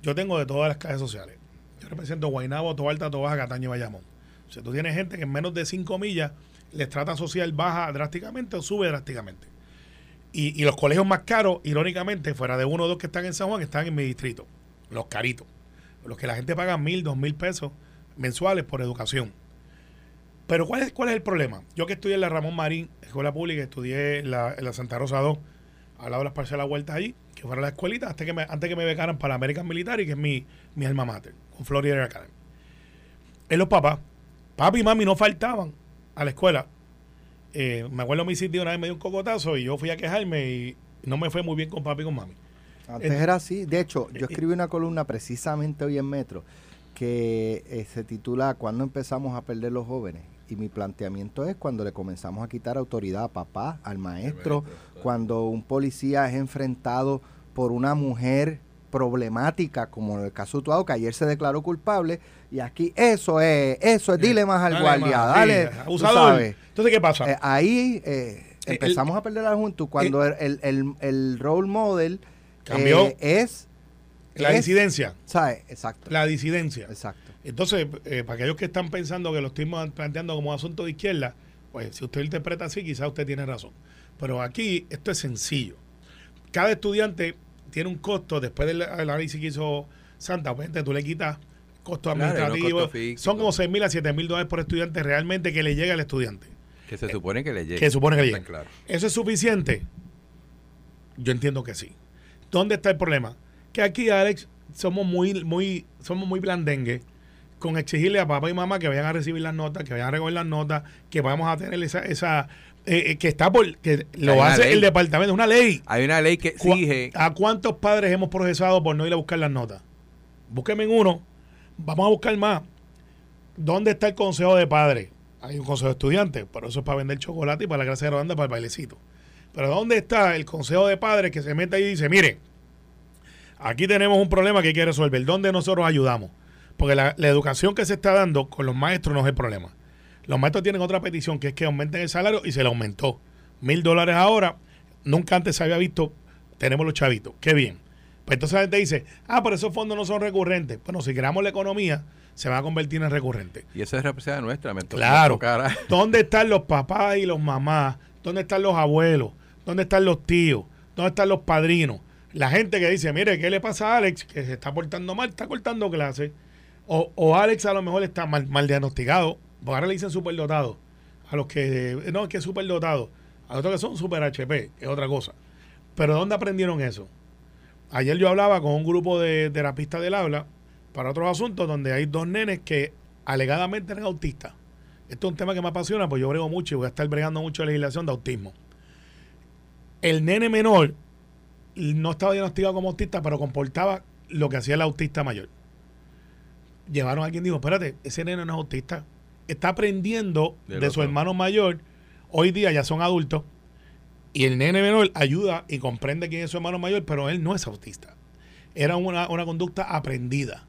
yo tengo de todas las clases sociales. Yo represento Guaynabo, Toalta, Tobaja, Cataño y Bayamón. O sea, tú tienes gente que en menos de 5 millas la estrata social baja drásticamente o sube drásticamente. Y, y los colegios más caros, irónicamente, fuera de uno o dos que están en San Juan, están en mi distrito. Los caritos. Los que la gente paga mil, dos mil pesos mensuales por educación. Pero ¿cuál es, ¿cuál es el problema? Yo que estudié en la Ramón Marín, escuela pública, estudié en la, en la Santa Rosa 2, al lado de las parcelas vueltas allí, que fuera la escuelita, hasta que me, antes que me becaran para la American Military, que es mi, mi alma mater, con Florida Academy. En los papás, papi y mami no faltaban a la escuela. Eh, me acuerdo mi sitio una vez me dio un cocotazo y yo fui a quejarme y no me fue muy bien con papi y con mami. Antes Eh, era así. De hecho, yo eh, escribí una columna precisamente hoy en Metro que eh, se titula ¿Cuándo empezamos a perder los jóvenes? Y mi planteamiento es cuando le comenzamos a quitar autoridad a papá, al maestro, cuando un policía es enfrentado por una mujer problemática, como en el caso Tuado, que ayer se declaró culpable, y aquí eso es, eso es, dile más al Dale guardia, más, dale, sí, abusador. sabes. Entonces, ¿qué pasa? Eh, ahí eh, El- empezamos a perder la juventud cuando el, el, el- el role model Cambió. eh, es la es- disidencia. ¿sabes? Exacto. La disidencia. Exacto. Entonces, eh, para aquellos que están pensando que lo estoy planteando como asunto de izquierda, pues si usted lo interpreta así, quizás usted tiene razón. Pero aquí esto es sencillo. Cada estudiante tiene un costo, después del análisis que hizo Santa, obviamente tú le quitas costo Claro, administrativo, son como 6 mil a 7 mil dólares por estudiante realmente que le llega al estudiante. Que se supone que le llegue. que supone que le llegue. claro. ¿Eso es suficiente? Yo entiendo que sí. ¿Dónde está el problema? Que aquí, Alex, somos muy, muy, somos muy blandengue con exigirle a papá y mamá que vayan a recibir las notas, que vayan a recoger las notas, que vamos a tener esa, esa eh, eh, que está por, que lo hace el departamento, una ley. Hay una ley que ¿Cu- exige. ¿A cuántos padres hemos procesado por no ir a buscar las notas? Búsqueme en uno. Vamos a buscar más. ¿Dónde está el consejo de padres? Hay un consejo de estudiantes, pero eso es para vender chocolate y para la clase de ronda, para el bailecito. Pero ¿dónde está el consejo de padres que se mete ahí y dice, mire, aquí tenemos un problema que hay que resolver? ¿Dónde nosotros ayudamos? Porque la, la educación que se está dando con los maestros no es el problema. Los maestros tienen otra petición, que es que aumenten el salario y se le aumentó. Mil dólares ahora, nunca antes se había visto, tenemos los chavitos. Qué bien. Pues entonces la gente dice, ah, pero esos fondos no son recurrentes. Bueno, si creamos la economía, se van a convertir en recurrentes. Y esa es responsabilidad nuestra. me Claro. ¿Dónde están los papás y los mamás? ¿Dónde están los abuelos? ¿Dónde están los tíos? ¿Dónde están los padrinos? La gente que dice, mire, ¿qué le pasa a Alex? Que se está portando mal, está cortando clases. O, o Alex a lo mejor está mal, mal diagnosticado. Porque ahora le dicen superdotado. A los que, no, es que es superdotado. A otros que son super HP, es otra cosa. Pero ¿dónde aprendieron eso? Ayer yo hablaba con un grupo de terapistas del habla para otros asuntos donde hay dos nenes que alegadamente eran autistas. Esto es un tema que me apasiona, pues yo brego mucho y voy a estar bregando mucho de legislación de autismo. El nene menor no estaba diagnosticado como autista, pero comportaba lo que hacía el autista mayor. Llevaron a alguien y dijo, espérate, ese nene no es autista. Está aprendiendo de su hermano mayor. Hoy día ya son adultos. Y el nene menor ayuda y comprende quién es su hermano mayor, pero él no es autista. Era una, una conducta aprendida.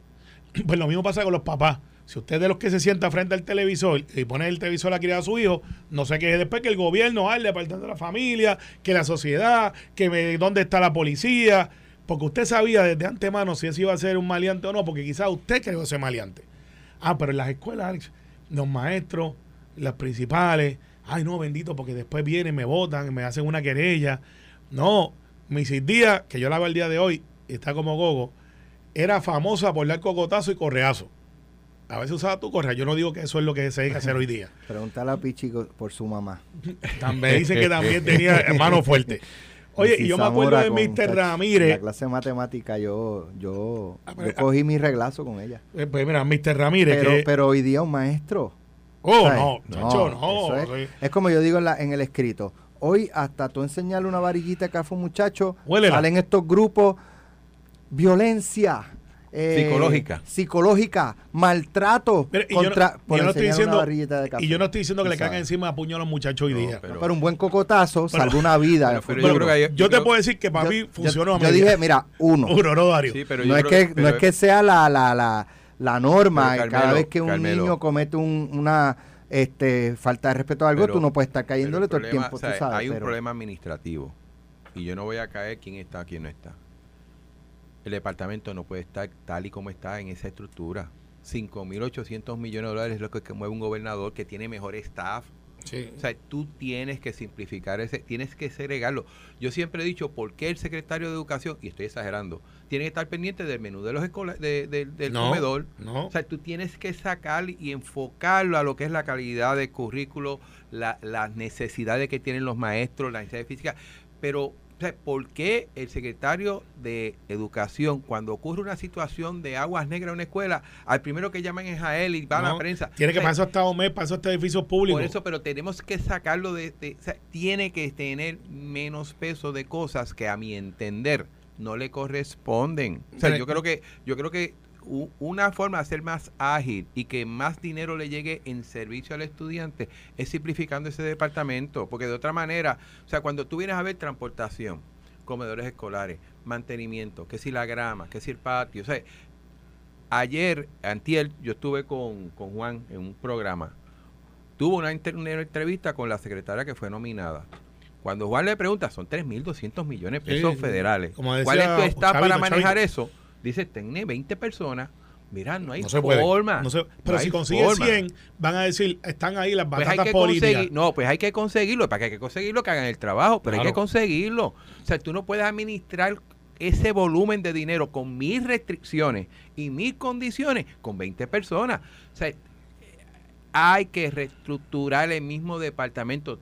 Pues lo mismo pasa con los papás. Si usted es de los que se sienta frente al televisor y pone el televisor a criar a su hijo, no sé qué es después que el gobierno, ah, el departamento de la familia, que la sociedad, que me- dónde está la policía, porque usted sabía desde antemano si ese iba a ser un maleante o no, porque quizás usted creyó ser maleante. Ah, pero en las escuelas, Alex, los maestros, las principales, ay no, bendito, porque después vienen, me votan, me hacen una querella. No, Mrs. Díaz, que yo la veo el día de hoy, está como gogo, era famosa por dar cocotazo y correazo. A veces usaba tu correa. Yo no digo que eso es lo que se que hacer hoy día. Pregúntale a Pichi por su mamá. También dicen que también tenía mano fuerte. Oye, y yo me acuerdo de Mr. tacho, En la Ramírez. clase de matemática yo, yo, Ah, pero- yo cogí mi reglazo con ella. Eh, Pues mira, Mr. Ramírez. Pero, que, pero hoy día un maestro. oh, ¿sabes? no, chacho, no. es, como yo digo en, la- en el escrito. Hoy hasta tú enseñarle una varillita que fue un muchacho, Huélela. salen estos grupos, violencia. Eh, Psicológica. psicológica, maltrato y yo no- contra por yo no estoy diciendo- barrillita de café. Y yo no estoy diciendo que le caigan encima a puño a los muchachos hoy No, día. pero- Pero un buen cocotazo Pero- salva una vida. pero- yo creo que hay- yo, yo te creo- puedo decir que para Yo- mí yo- funcionó Yo, dije, mira, uno. Uno, no, Dario. Sí, pero no es creo que, pero- no es que sea la, la, la, la norma Pero, y cada Carmelo, vez que un Carmelo. niño comete un- una este, falta de respeto a algo, Pero- tú no puedes estar cayéndole todo el tiempo, o sea, tú sabes. Hay un problema administrativo y yo no voy a caer quién está, quién no está. El departamento no puede estar tal y como está en esa estructura. 5.800 millones de dólares es lo que, mueve un gobernador que tiene mejor staff. Sí. O sea, tú tienes que simplificar ese, tienes que segregarlo. Yo siempre he dicho, ¿por qué el secretario de Educación, y estoy exagerando, tiene que estar pendiente del menú de los escola- de- de- del No, comedor? no. O sea, tú tienes que sacar y enfocarlo a lo que es la calidad del currículo, la- las necesidades que tienen los maestros, la necesidad de física. Pero, o sea, ¿por qué el secretario de Educación, cuando ocurre una situación de aguas negras en una escuela, al primero que llaman es a él y va a la prensa? Tiene que O sea, pasar hasta OME, eso hasta edificios públicos. por eso, pero tenemos que sacarlo de, de- o sea, tiene que tener menos peso de cosas que a mi entender no le corresponden. O sea, yo creo que yo creo que una forma de ser más ágil y que más dinero le llegue en servicio al estudiante es simplificando ese departamento, porque de otra manera, o sea, cuando tú vienes a ver transportación, comedores escolares, mantenimiento, que si la grama, que si el patio, o sea, ayer, antier, yo estuve con, con Juan en un programa. Tuvo una, inter- una entrevista con la secretaria que fue nominada. Cuando Juan le pregunta, son 3.200 millones de pesos Sí, federales. como decía ¿Cuál es tu está para manejar Chavito. eso? Dice, tiene 20 personas. Mira, no hay no se puede. forma. no se- no pero si consigue forma. 100, van a decir, están ahí las Pues batatas políticas. no, pues hay que conseguirlo, para que hay que conseguirlo que hagan el trabajo, pero hay que conseguirlo. O sea, tú no puedes administrar ese volumen de dinero con mil restricciones y mil condiciones con 20 personas. O sea, hay que reestructurar el mismo departamento.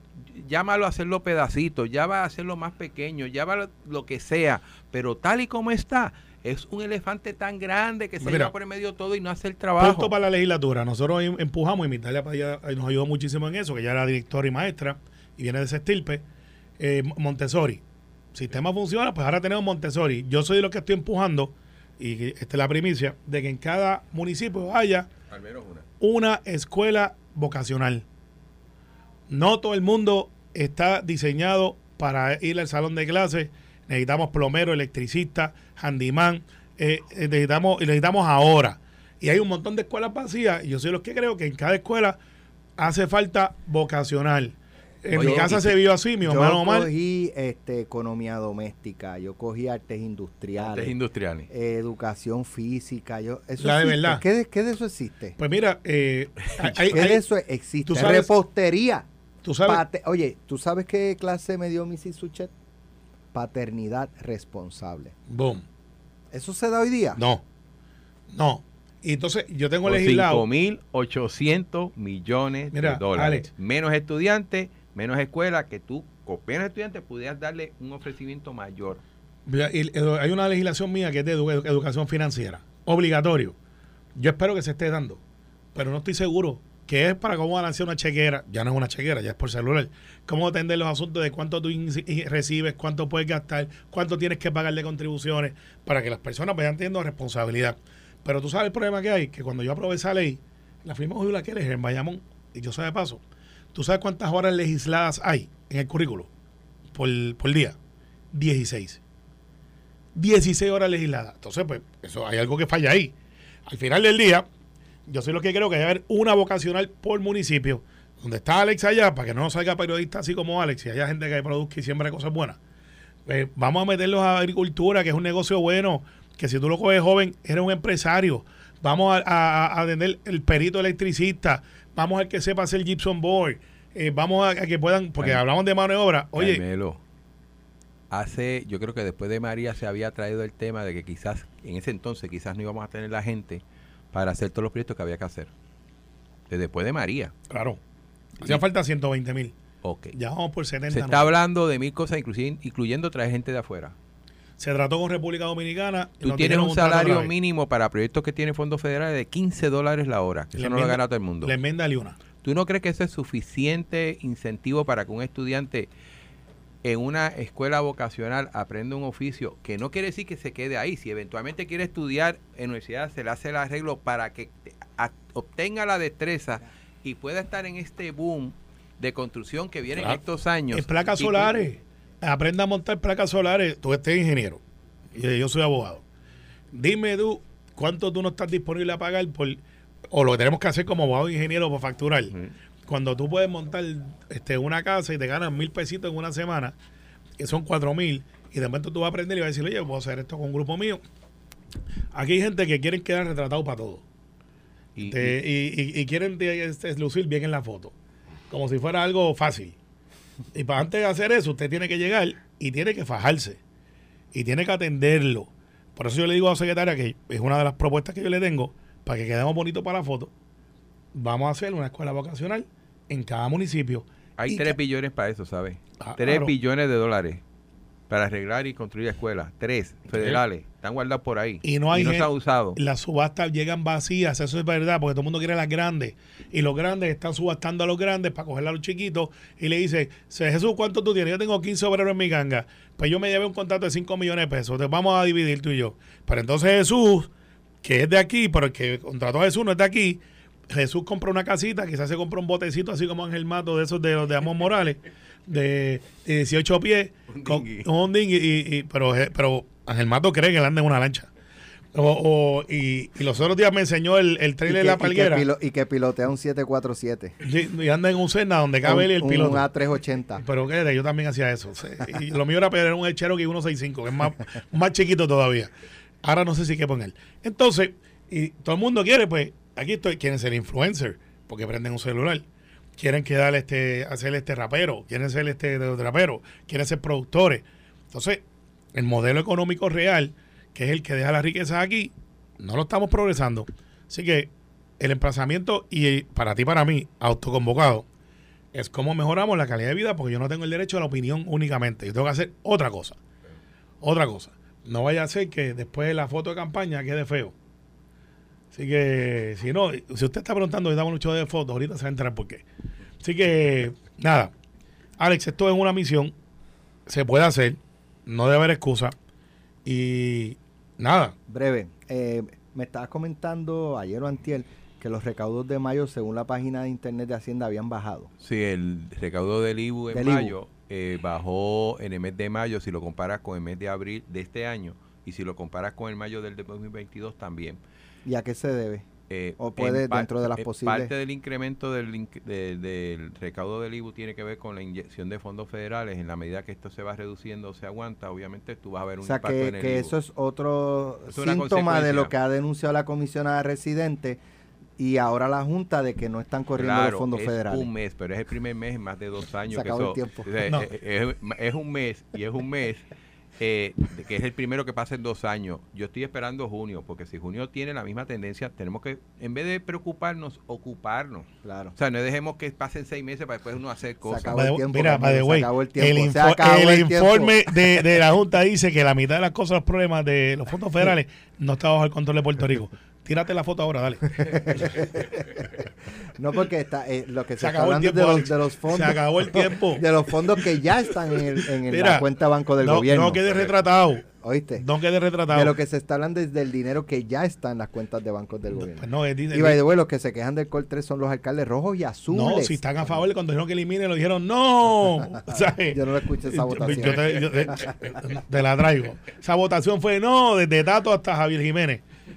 Llámalo a hacerlo pedacitos, ya va a hacerlo más pequeño, ya va lo que sea, pero tal y como está, es un elefante tan grande que se Mira, lleva por el medio todo y no hace el trabajo. Punto para la legislatura. Nosotros em- empujamos y Mitalia nos ayudó muchísimo en eso, que ya era directora y maestra y viene de ese estirpe. Eh, Montessori. Sistema funciona, pues ahora tenemos Montessori. Yo soy de los que estoy empujando, y esta es la primicia, de que en cada municipio haya Al menos una. una escuela vocacional. No todo el mundo está diseñado para ir al salón de clases. Necesitamos plomero, electricista, handyman. eh, eh, necesitamos, y necesitamos ahora. Y hay un montón de escuelas vacías. Y yo soy los que creo que en cada escuela hace falta vocacional. En Oye, mi casa se vio así, mi yo hermano Omar. cogí este, economía doméstica, yo cogí artes industriales, Artes industriales. eh, educación física. Yo, eso La de existe. verdad. ¿Qué de, qué de eso existe? Pues mira, eh, hay- ¿Qué hay- de eso existe? tú sabes- Repostería. tú sabes, Pate- Oye, ¿tú sabes qué clase me dio Missy Suchet? Paternidad responsable. boom. ¿Eso se da hoy día? No, no. Y entonces yo tengo Por legislado. 5.800 millones Mira, de dólares. Alex. Menos estudiantes, menos escuela, que tú, con menos estudiantes, pudieras darle un ofrecimiento mayor. Mira, y, eh, hay una legislación mía que es de edu- edu- educación financiera, obligatorio. Yo espero que se esté dando, pero no estoy seguro que es para cómo balancear una chequera. Ya no es una chequera, ya es por celular. Cómo atender los asuntos de cuánto tú recibes, cuánto puedes gastar, cuánto tienes que pagar de contribuciones, para que las personas vayan teniendo responsabilidad. Pero tú sabes el problema que hay, que cuando yo aprobé esa ley, la firma hoy la quieres en Bayamón, y yo sé de paso, ¿tú sabes cuántas horas legisladas hay en el currículo por, por día? 16. 16 horas legisladas. Entonces, pues, eso hay algo que falla ahí. Al final del día, yo soy lo que creo que debe haber una vocacional por municipio, donde está Alex allá, para que no salga periodista así como Alex y haya gente que produzca y siembra cosas buenas. Pues, vamos a meterlos a agricultura, que es un negocio bueno, que si tú lo coges joven, eres un empresario. Vamos a, atender el perito electricista, vamos al que sepa hacer gypsum board, eh, vamos a, a que puedan, porque Ay. hablamos de mano de obra. Oye, Carmelo, hace, yo creo que después de María se había traído el tema de que quizás, en ese entonces, quizás no íbamos a tener la gente para hacer todos los proyectos que había que hacer. Desde después de María. claro, hacía falta 120 mil. Ok. Ya vamos por 70. Se ¿no? está hablando de mil cosas, inclusive, incluyendo traer gente de afuera. Se trató con República Dominicana. Tú tienes un salario mínimo para proyectos que tienen fondos federales de 15 dólares la hora. Que eso no lo gana todo el mundo. La enmienda de una. ¿Tú no crees que eso es suficiente incentivo para que un estudiante en una escuela vocacional aprende un oficio, que no quiere decir que se quede ahí. Si eventualmente quiere estudiar en universidad, se le hace el arreglo para que obtenga la destreza y pueda estar en este boom de construcción que viene Claro. en estos años. En placas Y- solares. Aprenda a montar placas solares. Tú estés ingeniero. Y yo soy abogado. Dime tú, ¿cuánto tú no estás disponible a pagar por... O lo que tenemos que hacer como abogado e ingeniero para facturar. Cuando tú puedes montar este, una casa y te ganas mil pesitos en una semana, que son cuatro mil, y de momento tú vas a aprender y vas a decir, oye, puedo hacer esto con un grupo mío. Aquí hay gente que quieren quedar retratados para todo. y- Te- y, y- y quieren te- este, lucir bien en la foto. Como si fuera algo fácil. Y para antes de hacer eso, usted tiene que llegar y tiene que fajarse. Y tiene que atenderlo. Por eso yo le digo a la secretaria que es una de las propuestas que yo le tengo para que quedemos bonitos para la foto. Vamos a hacer una escuela vocacional en cada municipio. Hay Y 3 ca- billones para eso, ¿sabes? Ah, 3 claro. billones de dólares para arreglar y construir escuelas. 3 federales. Están guardados por ahí. Y no hay se gen- ha usado. Las subastas llegan vacías, eso es verdad, porque todo el mundo quiere las grandes. Y los grandes están subastando a los grandes para coger a los chiquitos. Y le dice, "Se- Jesús, ¿cuánto tú tienes? Yo tengo 15 obreros en mi ganga. Pues yo me llevé un contrato de 5 millones de pesos. Te vamos a dividir tú y yo. Pero entonces Jesús, que es de aquí, pero el que contrató a Jesús no es de aquí. Jesús compró una casita, quizás se compró un botecito así como Ángel Mato de esos de los de Amos Morales, de, de 18 pies, Un con, un dinghy, y, y- pero, pero Ángel Mato cree que él anda en una lancha. O, o- y, y los otros días me enseñó el, el Y trailer que, de la y que palguera. pilo- y que pilotea un 747. Sí, y anda en un Cena donde cabe él y el un, piloto. Un A380. Pero qué, yo también hacía eso. sí. Y lo mío era pedir un Cherokee 165, que es más, más chiquito todavía. Ahora no sé si qué poner. Entonces, y todo el mundo quiere, pues, aquí estoy, quieren ser influencer, porque prenden un celular. Quieren quedar este, hacer este rapero, quieren ser este rapero, quieren ser productores. Entonces, el modelo económico real, que es el que deja la riqueza aquí, no lo estamos progresando. Así que el emplazamiento, y para ti, para mí, autoconvocado, es cómo mejoramos la calidad de vida, porque yo no tengo el derecho a la opinión únicamente. Yo tengo que hacer otra cosa. Otra cosa. No vaya a ser que después de la foto de campaña quede feo. Así que, si no, si usted está preguntando, estamos mucho de fotos, ahorita se va a enterar por qué. Así que, nada. Alex, esto es una misión. Se puede hacer. No debe haber excusa. Y nada. Breve. eh, me estabas comentando ayer o antier que los recaudos de mayo, según la página de internet de Hacienda, habían bajado. Sí, el recaudo del IBU en Del IBU. mayo eh, bajó en el mes de mayo si lo comparas con el mes de abril de este año y si lo comparas con el mayo del 2022 también. ¿Y a qué se debe? Eh, ¿O puede, dentro de las eh, posibles- Parte del incremento del, de- del recaudo del IBU tiene que ver con la inyección de fondos federales. En la medida que esto se va reduciendo o se aguanta, obviamente tú vas a ver O un sea, impacto que, en el que IBU. eso es otro Es síntoma de lo que ha denunciado la comisionada residente y ahora la Junta de que no están corriendo Claro, los fondos es federales. un mes, pero es el primer mes en más de dos años. Se que acabó el eso- tiempo. o sea, No. es- es un mes y es un mes eh, de que es el primero que pasa en dos años. Yo estoy esperando junio, porque si junio tiene la misma tendencia, tenemos que, en vez de preocuparnos, ocuparnos. Claro. O sea, no dejemos que pasen seis meses para después uno hacer cosas. acabó By el the- tiempo, mira, by the se way, acabó el el, tiempo, se info- acabó el el tiempo. informe de, de la Junta dice que la mitad de las cosas, los problemas de los fondos federales no está bajo el control de Puerto Rico. Tírate la foto ahora, dale. No, porque está, eh, lo que se, Se está hablando tiempo, de los, de los fondos. Se acabó el tiempo. De los fondos que ya están en, el- en el- Mira, la cuenta banco del no, gobierno. no quede retratado. ¿Oíste? No quede retratado. De lo que se está hablando es del dinero que ya está en las cuentas de bancos del gobierno. Pues no, es- Y by the way, los que se quejan del COL 3 son los alcaldes rojos y azules. no, si están a favor, cuando dijeron que eliminen, lo dijeron no. Yo no escuché esa votación. yo te, yo te- te la traigo. Esa votación fue no, desde Tato hasta Javier Jiménez.